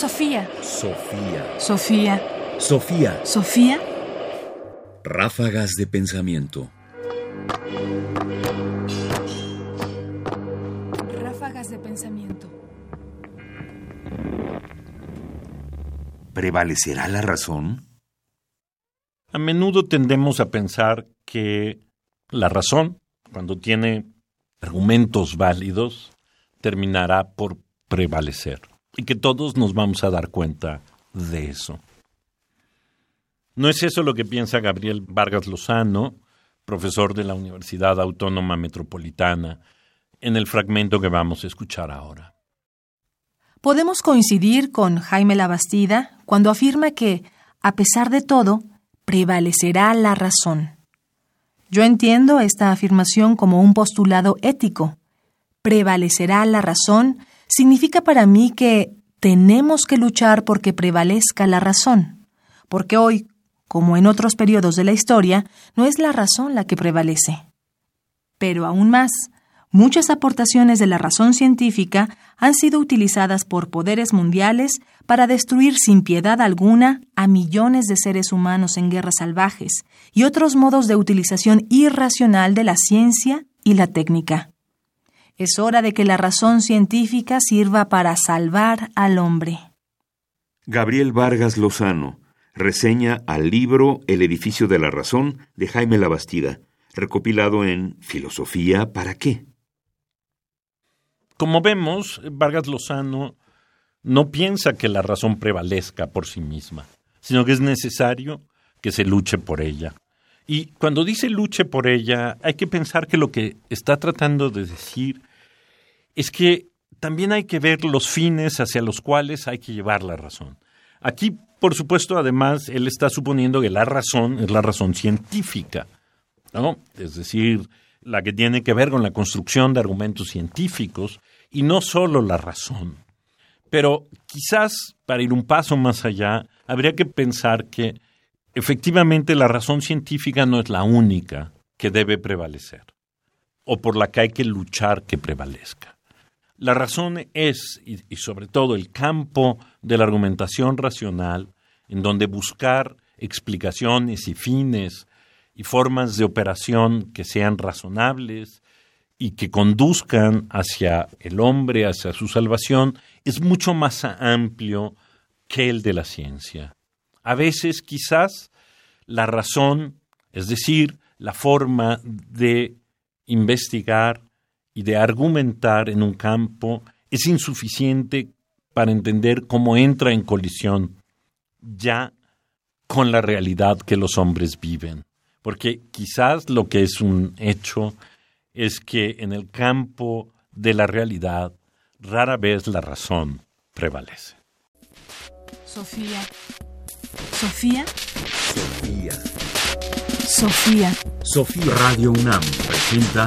Sofía. Sofía. Sofía. Sofía. Sofía. Ráfagas de pensamiento. Ráfagas de pensamiento. ¿Prevalecerá la razón? A menudo tendemos a pensar que la razón, cuando tiene argumentos válidos, terminará por prevalecer y que todos nos vamos a dar cuenta de eso. No es eso lo que piensa Gabriel Vargas Lozano, profesor de la Universidad Autónoma Metropolitana, en el fragmento que vamos a escuchar ahora. Podemos coincidir con Jaime Labastida cuando afirma que, a pesar de todo, prevalecerá la razón. Yo entiendo esta afirmación como un postulado ético. Prevalecerá la razón significa para mí que tenemos que luchar porque prevalezca la razón, porque hoy, como en otros periodos de la historia, no es la razón la que prevalece. Pero aún más, muchas aportaciones de la razón científica han sido utilizadas por poderes mundiales para destruir sin piedad alguna a millones de seres humanos en guerras salvajes y otros modos de utilización irracional de la ciencia y la técnica. Es hora de que la razón científica sirva para salvar al hombre. Gabriel Vargas Lozano reseña al libro El edificio de la razón de Jaime Labastida, recopilado en Filosofía para qué. Como vemos, Vargas Lozano no piensa que la razón prevalezca por sí misma, sino que es necesario que se luche por ella. Y cuando dice luche por ella, hay que pensar que lo que está tratando de decir es que también hay que ver los fines hacia los cuales hay que llevar la razón. Aquí, por supuesto, además, él está suponiendo que la razón es la razón científica, ¿no? Es decir, la que tiene que ver con la construcción de argumentos científicos y no solo la razón. Pero quizás, para ir un paso más allá, habría que pensar que efectivamente la razón científica no es la única que debe prevalecer, o por la que hay que luchar que prevalezca. La razón es, y, sobre todo, el campo de la argumentación racional, en donde buscar explicaciones y fines y formas de operación que sean razonables y que conduzcan hacia el hombre, hacia su salvación, es mucho más amplio que el de la ciencia. A veces, quizás, la razón, es decir, la forma de investigar, y de argumentar en un campo es insuficiente para entender cómo entra en colisión ya con la realidad que los hombres viven. Porque quizás lo que es un hecho es que en el campo de la realidad rara vez la razón prevalece. Sofía. Sofía. Sofía. Sofía. Sofía Radio UNAM presenta